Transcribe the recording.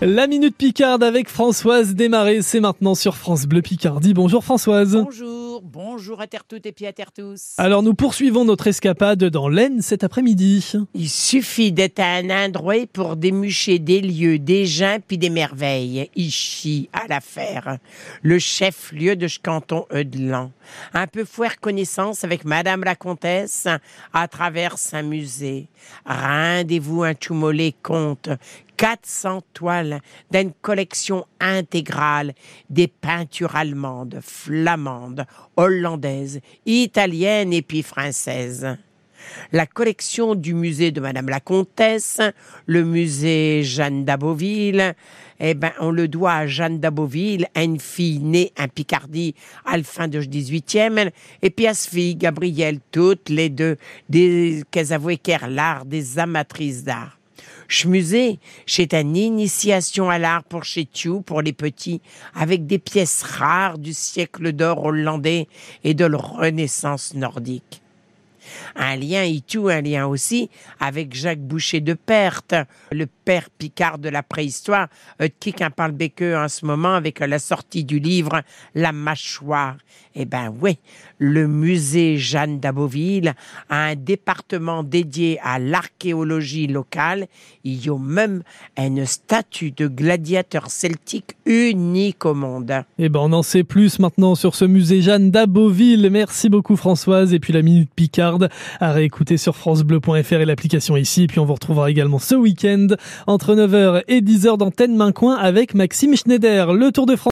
La Minute Picarde avec Françoise Desmarais, c'est maintenant sur France Bleu Picardie. Bonjour Françoise. Bonjour, bonjour à terre toutes et puis à terre tous. Alors nous poursuivons notre escapade dans l'Aisne cet après-midi. Il suffit d'être à un endroit pour démucher des lieux, des gens puis des merveilles. Ici, à l'affaire, le chef-lieu de ce canton Eudelan. Un peu faire connaissance avec Madame la Comtesse à travers un musée. Rendez-vous un chumolé compte 400 toiles d'une collection intégrale des peintures allemandes, flamandes, hollandaises, italiennes et puis françaises. La collection du musée de Madame la Comtesse, le musée Jeanne d'Aboville, eh ben, on le doit à Jeanne d'Aboville, une fille née en Picardie à la fin du 18e, et puis à sa fille, Gabrielle, toutes les deux, des, qu'elles avouaient qu'elles l'art, des amatrices d'art. Schmusé, c'est une initiation à l'art pour chez Thieu, pour les petits, avec des pièces rares du siècle d'or hollandais et de la Renaissance nordique. Un lien et tout, un lien aussi avec Jacques Boucher de Perthes, le père Picard de la préhistoire, euh, qui en parle béqueux en ce moment avec la sortie du livre La mâchoire. Eh ben oui, le musée Jeanne d'Aboville a un département dédié à l'archéologie locale. Il y a même une statue de gladiateur celtique unique au monde. Eh ben on en sait plus maintenant sur ce musée Jeanne d'Aboville. Merci beaucoup Françoise. Et puis la Minute À réécouter sur francebleu.fr et l'application ici. Et puis on vous retrouvera également ce week-end entre 9h et 10h d'antenne Main Coin avec Maxime Schneider. Le Tour de France.